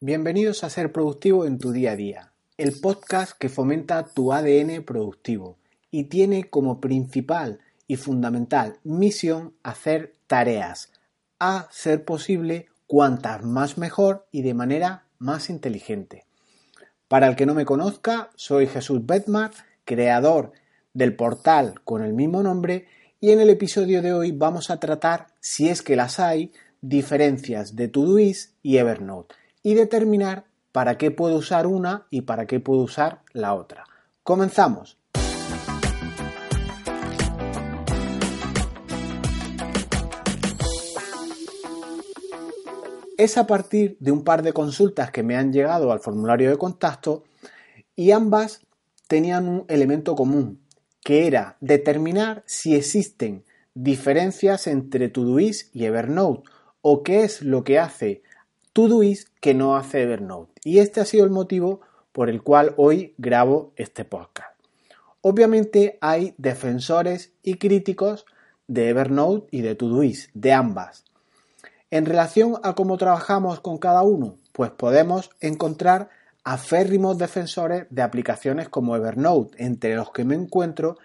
Bienvenidos a Ser Productivo en tu día a día, el podcast que fomenta tu ADN productivo y tiene como principal y fundamental misión hacer tareas, a ser posible cuantas más mejor y de manera más inteligente. Para el que no me conozca, soy Jesús Bedmar, creador del portal con el mismo nombre y en el episodio de hoy vamos a tratar, si es que las hay, diferencias de Todoist y Evernote y determinar para qué puedo usar una y para qué puedo usar la otra. Comenzamos. Es a partir de un par de consultas que me han llegado al formulario de contacto y ambas tenían un elemento común, que era determinar si existen diferencias entre Todoist y Evernote o qué es lo que hace Todoist que no hace Evernote. Y este ha sido el motivo por el cual hoy grabo este podcast. Obviamente hay defensores y críticos de Evernote y de Todoist, de ambas. En relación a cómo trabajamos con cada uno, pues podemos encontrar aférrimos defensores de aplicaciones como Evernote, entre los que me encuentro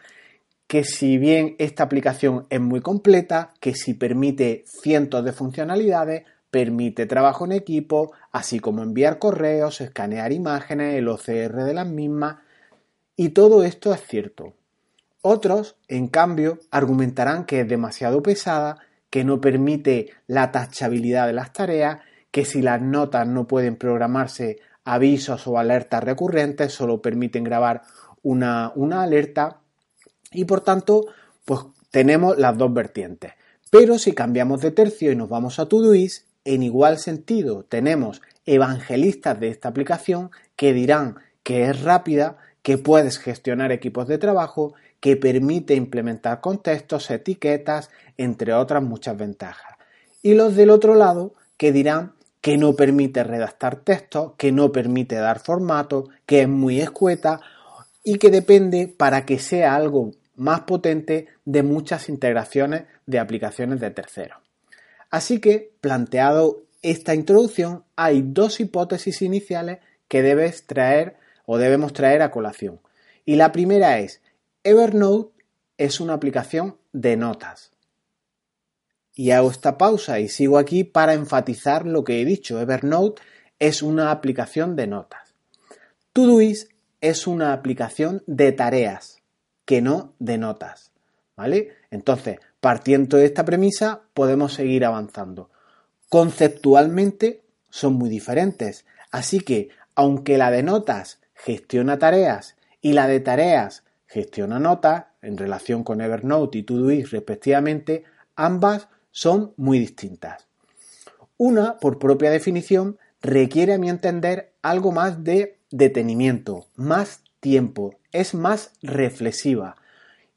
que si bien esta aplicación es muy completa, que si permite cientos de funcionalidades, permite trabajo en equipo, así como enviar correos, escanear imágenes, el OCR de las mismas, y todo esto es cierto. Otros, en cambio, argumentarán que es demasiado pesada, que no permite la tachabilidad de las tareas, que si las notas no pueden programarse avisos o alertas recurrentes, solo permiten grabar una, una alerta y por tanto, pues tenemos las dos vertientes. Pero si cambiamos de tercio y nos vamos a Todoist, en igual sentido tenemos evangelistas de esta aplicación que dirán que es rápida, que puedes gestionar equipos de trabajo, que permite implementar contextos, etiquetas, entre otras muchas ventajas. Y los del otro lado que dirán que no permite redactar textos, que no permite dar formato, que es muy escueta y que depende para que sea algo más potente de muchas integraciones de aplicaciones de terceros. Así que, planteado esta introducción, hay dos hipótesis iniciales que debes traer o debemos traer a colación. Y la primera es Evernote es una aplicación de notas. Y hago esta pausa y sigo aquí para enfatizar lo que he dicho. Evernote es una aplicación de notas. Todoist es una aplicación de tareas, que no de notas. ¿Vale? Entonces, partiendo de esta premisa, podemos seguir avanzando. Conceptualmente son muy diferentes. Así que, aunque la de notas gestiona tareas y la de tareas gestiona notas en relación con Evernote y Todoist respectivamente, ambas son muy distintas. Una, por propia definición, requiere a mi entender algo más de detenimiento, más tiempo, es más reflexiva.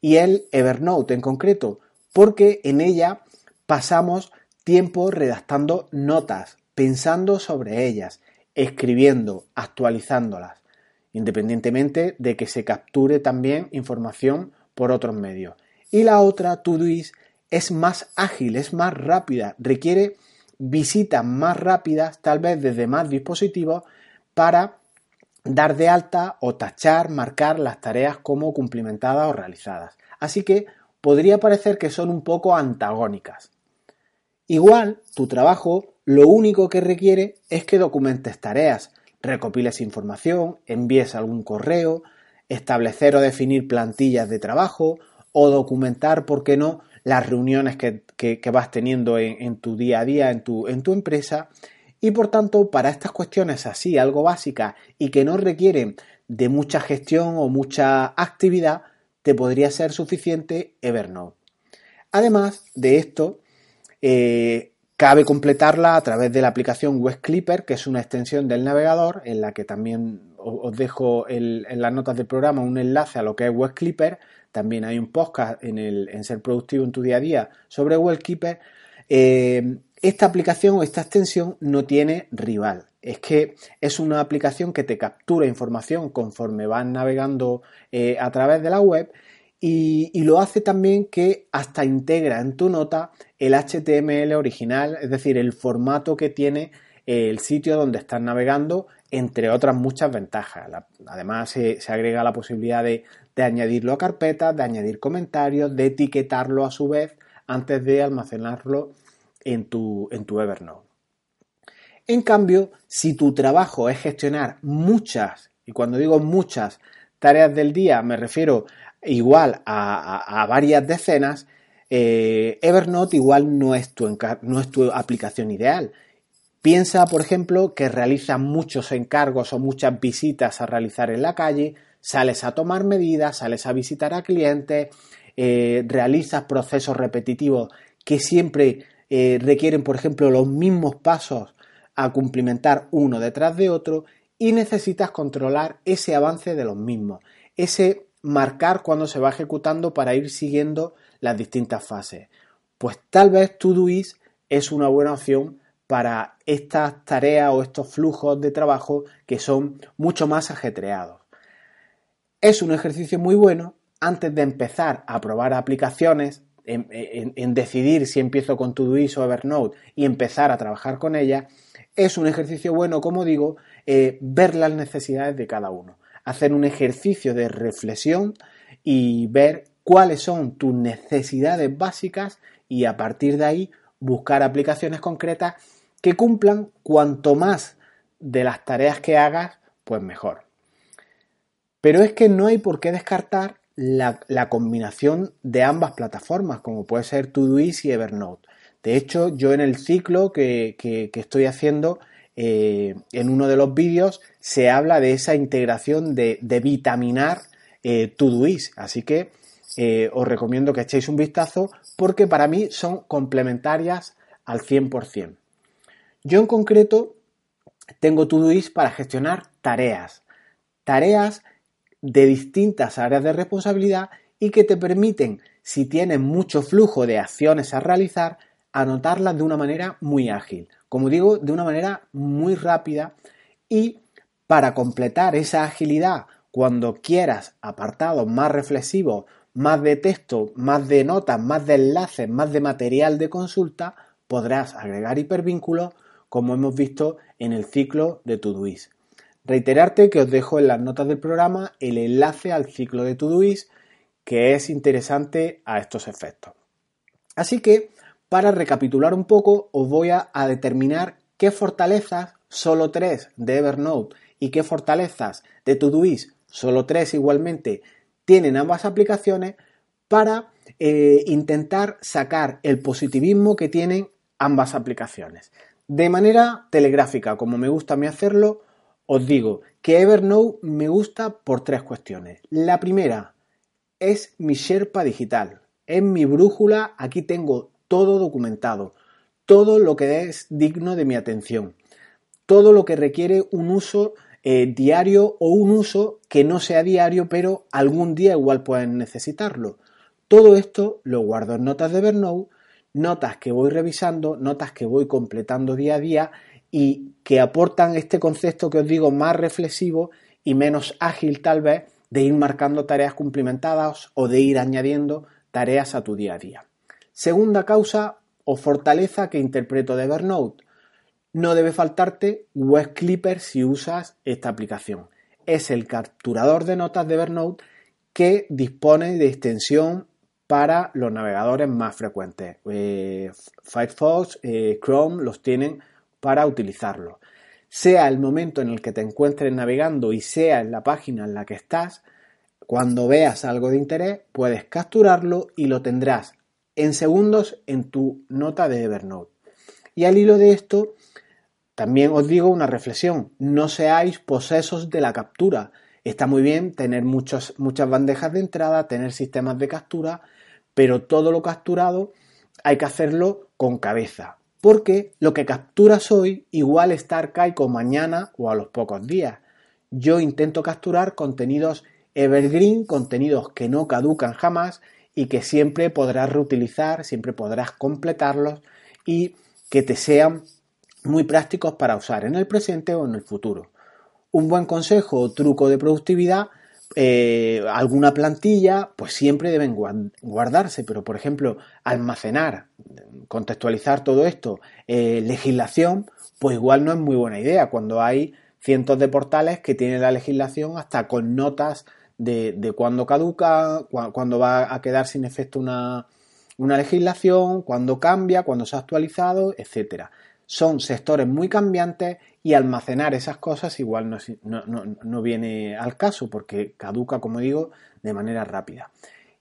Y el Evernote en concreto, porque en ella pasamos tiempo redactando notas, pensando sobre ellas, escribiendo, actualizándolas independientemente de que se capture también información por otros medios. Y la otra, Todoist, es más ágil, es más rápida, requiere visitas más rápidas, tal vez desde más dispositivos, para dar de alta o tachar, marcar las tareas como cumplimentadas o realizadas. Así que podría parecer que son un poco antagónicas. Igual, tu trabajo lo único que requiere es que documentes tareas, recopiles información, envíes algún correo, establecer o definir plantillas de trabajo o documentar, ¿por qué no?, las reuniones que, vas teniendo en, tu día a día, en tu, en tu empresa. Y por tanto, para estas cuestiones así, algo básicas y que no requieren de mucha gestión o mucha actividad, te podría ser suficiente Evernote. Además de esto, eh, Cabe completarla a través de la aplicación Web Clipper, que es una extensión del navegador, en la que también os dejo en las notas del programa un enlace a lo que es Web Clipper. También hay un podcast en, el, Ser Productivo en tu día a día sobre Web Clipper. Eh, esta aplicación o esta extensión no tiene rival. Es que es una aplicación que te captura información conforme vas navegando eh, a través de la web y, lo hace también que hasta integra en tu nota el HTML original, es decir, el formato que tiene el sitio donde estás navegando, entre otras muchas ventajas. además, se, agrega la posibilidad de, añadirlo a carpetas, de añadir comentarios, de etiquetarlo a su vez antes de almacenarlo en tu, en tu Evernote. En cambio, si tu trabajo es gestionar muchas, y cuando digo muchas tareas del día me refiero igual a, varias decenas, eh, Evernote igual no es, tu no es tu aplicación ideal. Piensa, por ejemplo, que realizas muchos encargos o muchas visitas a realizar en la calle, sales a tomar medidas, sales a visitar a clientes, eh, realizas procesos repetitivos que siempre eh, requieren, por ejemplo, los mismos pasos a cumplimentar uno detrás de otro y necesitas controlar ese avance de los mismos, ese marcar cuando se va ejecutando para ir siguiendo las distintas fases. Pues tal vez Todoist es una buena opción para estas tareas o estos flujos de trabajo que son mucho más ajetreados. Es un ejercicio muy bueno antes de empezar a probar aplicaciones, en, decidir si empiezo con Todoist o Evernote y empezar a trabajar con ellas. Es un ejercicio bueno, como digo, eh, ver las necesidades de cada uno, hacer un ejercicio de reflexión y ver cuáles son tus necesidades básicas y a partir de ahí buscar aplicaciones concretas que cumplan cuanto más de las tareas que hagas, pues mejor. Pero es que no hay por qué descartar la, combinación de ambas plataformas, como puede ser Todoist y Evernote. De hecho, yo en el ciclo que, estoy haciendo, eh, en uno de los vídeos, se habla de esa integración de, vitaminar eh, Todoist. Así que eh, os recomiendo que echéis un vistazo porque para mí son complementarias al 100%. Yo en concreto tengo Todoist para gestionar tareas, tareas de distintas áreas de responsabilidad y que te permiten, si tienes mucho flujo de acciones a realizar, anotarlas de una manera muy ágil. Como digo, de una manera muy rápida y para completar esa agilidad cuando quieras apartados más reflexivos, más de texto, más de notas, más de enlaces, más de material de consulta, podrás agregar hipervínculos como hemos visto en el ciclo de Todoist. Reiterarte que os dejo en las notas del programa el enlace al ciclo de Todoist que es interesante a estos efectos. Así que, para recapitular un poco, os voy a, determinar qué fortalezas, solo tres de Evernote, y qué fortalezas de Todoist, solo tres igualmente, tienen ambas aplicaciones para eh, intentar sacar el positivismo que tienen ambas aplicaciones. De manera telegráfica, como me gusta a mí hacerlo, os digo que Evernote me gusta por tres cuestiones. La primera es mi Sherpa digital, es mi brújula, aquí tengo todo documentado, todo lo que es digno de mi atención, todo lo que requiere un uso eh, diario o un uso que no sea diario, pero algún día igual pueden necesitarlo. Todo esto lo guardo en notas de Evernote notas que voy revisando, notas que voy completando día a día y que aportan este concepto que os digo más reflexivo y menos ágil tal vez de ir marcando tareas cumplimentadas o de ir añadiendo tareas a tu día a día. Segunda causa o fortaleza que interpreto de Evernote. No debe faltarte Web Clipper si usas esta aplicación. Es el capturador de notas de Evernote que dispone de extensión para los navegadores más frecuentes. Eh, Firefox, eh, Chrome los tienen para utilizarlo. Sea el momento en el que te encuentres navegando y sea en la página en la que estás, cuando veas algo de interés, puedes capturarlo y lo tendrás en segundos en tu nota de Evernote. Y al hilo de esto, también os digo una reflexión, no seáis posesos de la captura. Está muy bien tener muchas bandejas de entrada, tener sistemas de captura, pero todo lo capturado hay que hacerlo con cabeza, porque lo que capturas hoy igual está arcaico mañana o a los pocos días. Yo intento capturar contenidos evergreen, contenidos que no caducan jamás y que siempre podrás reutilizar, siempre podrás completarlos y que te sean muy prácticos para usar en el presente o en el futuro. Un buen consejo o truco de productividad eh, alguna plantilla, pues siempre deben guardarse, pero por ejemplo, almacenar, contextualizar todo esto, eh, legislación, pues igual no es muy buena idea cuando hay cientos de portales que tienen la legislación hasta con notas de, de cuándo caduca, cuándo va a quedar sin efecto una, una legislación, cuándo cambia, cuándo se ha actualizado, etcétera. Son sectores muy cambiantes y almacenar esas cosas igual no, no, viene al caso porque caduca, como digo, de manera rápida.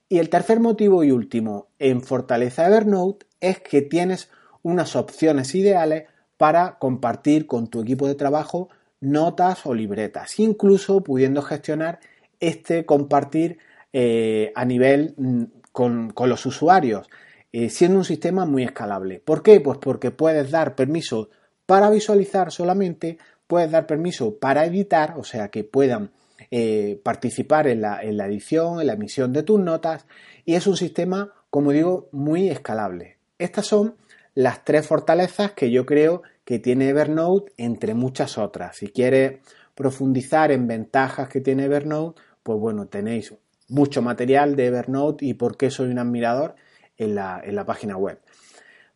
Y el tercer motivo y último en Fortaleza Evernote es que tienes unas opciones ideales para compartir con tu equipo de trabajo notas o libretas, incluso pudiendo gestionar este compartir eh, a nivel mm, con, los usuarios, eh, siendo un sistema muy escalable. ¿Por qué? Pues porque puedes dar permiso para visualizar solamente, puedes dar permiso para editar, o sea que puedan eh, participar en la, en la edición, en la emisión de tus notas, y es un sistema, como digo, muy escalable. Estas son las tres fortalezas que yo creo que tiene Evernote, entre muchas otras. Si quieres profundizar en ventajas que tiene Evernote, pues bueno, tenéis mucho material de Evernote y por qué soy un admirador en la, en la página web.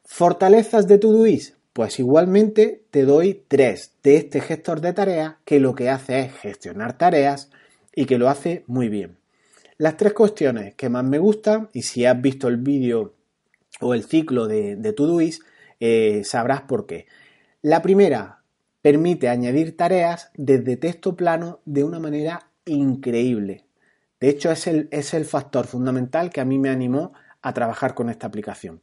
Fortalezas de Todoist. Pues igualmente te doy tres de este gestor de tareas que lo que hace es gestionar tareas y que lo hace muy bien. Las tres cuestiones que más me gustan, y si has visto el vídeo o el ciclo de, de eh, sabrás por qué. La primera, permite añadir tareas desde texto plano de una manera increíble. De hecho, es el, es el factor fundamental que a mí me animó a trabajar con esta aplicación.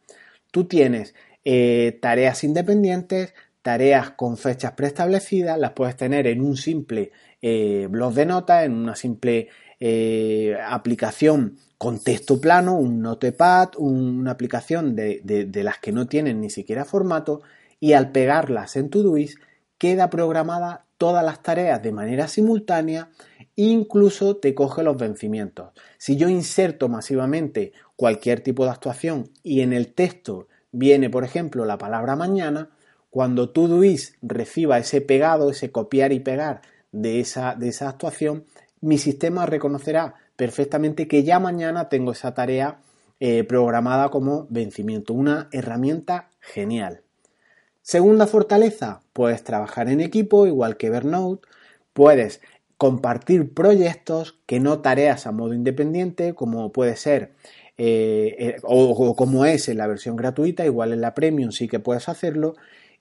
Tú tienes eh, tareas independientes, tareas con fechas preestablecidas, las puedes tener en un simple eh, blog de notas, en una simple eh, aplicación con texto plano, un notepad, una aplicación de, de, las que no tienen ni siquiera formato y al pegarlas en Todoist queda programada todas las tareas de manera simultánea incluso te coge los vencimientos. Si yo inserto masivamente cualquier tipo de actuación y en el texto viene, por ejemplo, la palabra mañana, cuando Todoist reciba ese pegado, ese copiar y pegar de esa, de esa actuación, mi sistema reconocerá perfectamente que ya mañana tengo esa tarea eh, programada como vencimiento. Una herramienta genial. Segunda fortaleza, puedes trabajar en equipo, igual que Evernote. Puedes compartir proyectos que no tareas a modo independiente, como puede ser eh, eh, o, como es en la versión gratuita, igual en la premium sí que puedes hacerlo.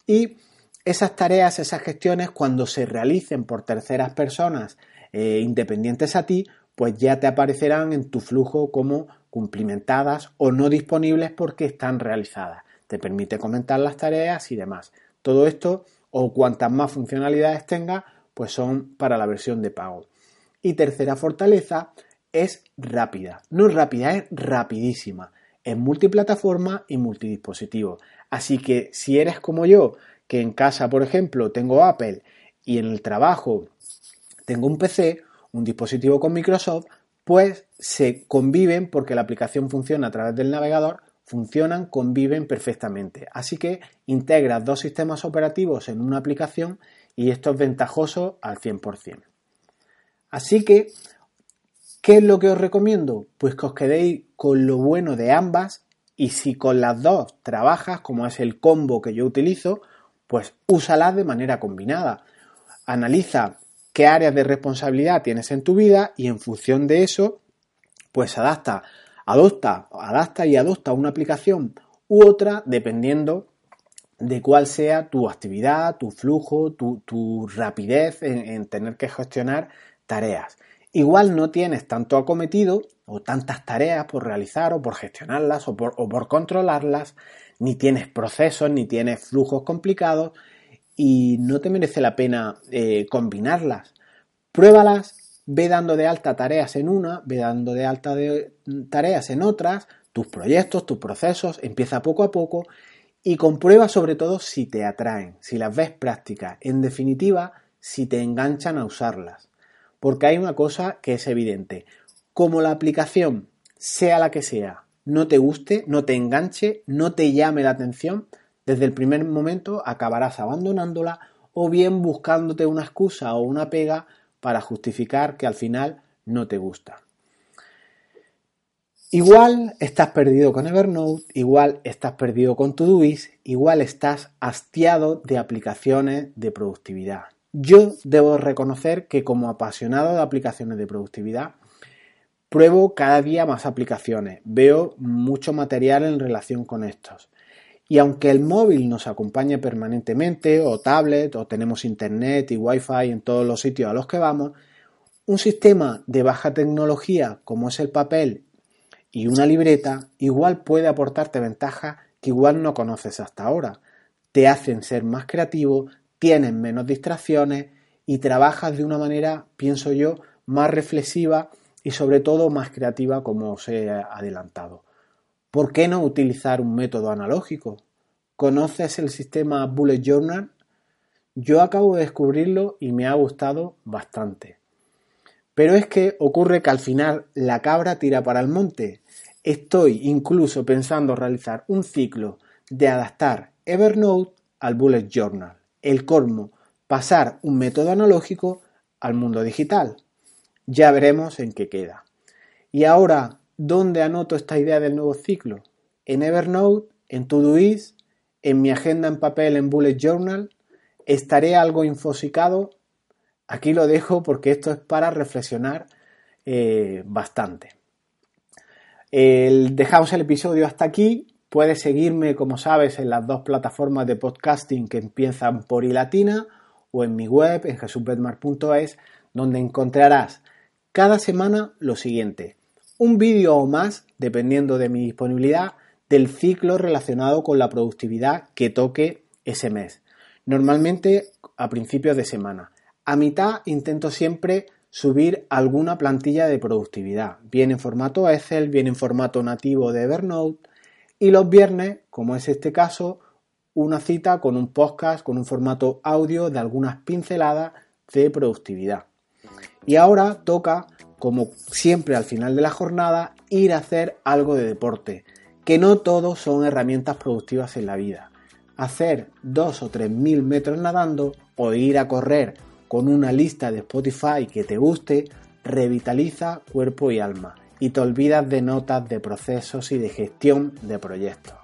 Y esas tareas, esas gestiones, cuando se realicen por terceras personas eh, independientes a ti, pues ya te aparecerán en tu flujo como cumplimentadas o no disponibles porque están realizadas. Te permite comentar las tareas y demás. Todo esto o cuantas más funcionalidades tenga, pues son para la versión de pago. Y tercera fortaleza, es rápida. No es rápida, es rapidísima. Es multiplataforma y multidispositivo. Así que si eres como yo, que en casa, por ejemplo, tengo Apple y en el trabajo tengo un PC, un dispositivo con Microsoft, pues se conviven porque la aplicación funciona a través del navegador, funcionan, conviven perfectamente. Así que integras dos sistemas operativos en una aplicación y esto es ventajoso al 100%. Así que ¿Qué es lo que os recomiendo? Pues que os quedéis con lo bueno de ambas y si con las dos trabajas, como es el combo que yo utilizo, pues úsalas de manera combinada. Analiza qué áreas de responsabilidad tienes en tu vida y en función de eso, pues adapta, adopta, adapta y adopta una aplicación u otra dependiendo de cuál sea tu actividad, tu flujo, tu, rapidez en tener que gestionar tareas. Igual no tienes tanto acometido o tantas tareas por realizar o por gestionarlas o por, controlarlas, ni tienes procesos, ni tienes flujos complicados y no te merece la pena eh, combinarlas. Pruébalas, ve dando de alta tareas en una, ve dando de alta tareas en otras, tus proyectos, tus procesos, empieza poco a poco y comprueba sobre todo si te atraen, si las ves prácticas, en definitiva, si te enganchan a usarlas. Porque hay una cosa que es evidente. Como la aplicación, sea la que sea, no te guste, no te enganche, no te llame la atención, desde el primer momento acabarás abandonándola o bien buscándote una excusa o una pega para justificar que al final no te gusta. Igual estás perdido con Evernote, igual estás perdido con Todoist, igual estás hastiado de aplicaciones de productividad. Yo debo reconocer que como apasionado de aplicaciones de productividad, pruebo cada día más aplicaciones, veo mucho material en relación con estos. Y aunque el móvil nos acompañe permanentemente, o tablet, o tenemos internet y wifi en todos los sitios a los que vamos, un sistema de baja tecnología como es el papel y una libreta igual puede aportarte ventajas que igual no conoces hasta ahora. Te hacen ser más creativo, tienes menos distracciones y trabajas de una manera, pienso yo, más reflexiva y sobre todo más creativa como os he adelantado. ¿Por qué no utilizar un método analógico? ¿Conoces el sistema Bullet Journal? Yo acabo de descubrirlo y me ha gustado bastante. Pero es que ocurre que al final la cabra tira para el monte. Estoy incluso pensando realizar un ciclo de adaptar Evernote al Bullet Journal. El colmo, pasar un método analógico al mundo digital. Ya veremos en qué queda. Y ahora, ¿dónde anoto esta idea del nuevo ciclo? ¿En Evernote? ¿En Todoist? ¿En mi agenda en papel en Bullet Journal? ¿Estaré algo infosicado? Aquí lo dejo porque esto es para reflexionar eh, bastante. dejamos el episodio hasta aquí. Puedes seguirme, como sabes, en las dos plataformas de podcasting que empiezan por i latina o en mi web, en jesusbetmar.es, donde encontrarás cada semana lo siguiente. Un vídeo o más, dependiendo de mi disponibilidad, del ciclo relacionado con la productividad que toque ese mes. Normalmente a principios de semana. A mitad intento siempre subir alguna plantilla de productividad, bien en formato Excel, bien en formato nativo de Evernote, y los viernes, como es este caso, una cita con un podcast, con un formato audio de algunas pinceladas de productividad. Y ahora toca, como siempre al final de la jornada, ir a hacer algo de deporte, que no todos son herramientas productivas en la vida. Hacer dos o tres mil metros nadando o ir a correr con una lista de Spotify que te guste, revitaliza cuerpo y alma y te olvidas de notas de procesos y de gestión de proyectos.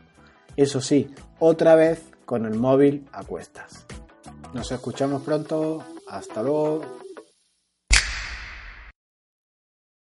Eso sí, otra vez con el móvil a cuestas. Nos escuchamos pronto. Hasta luego.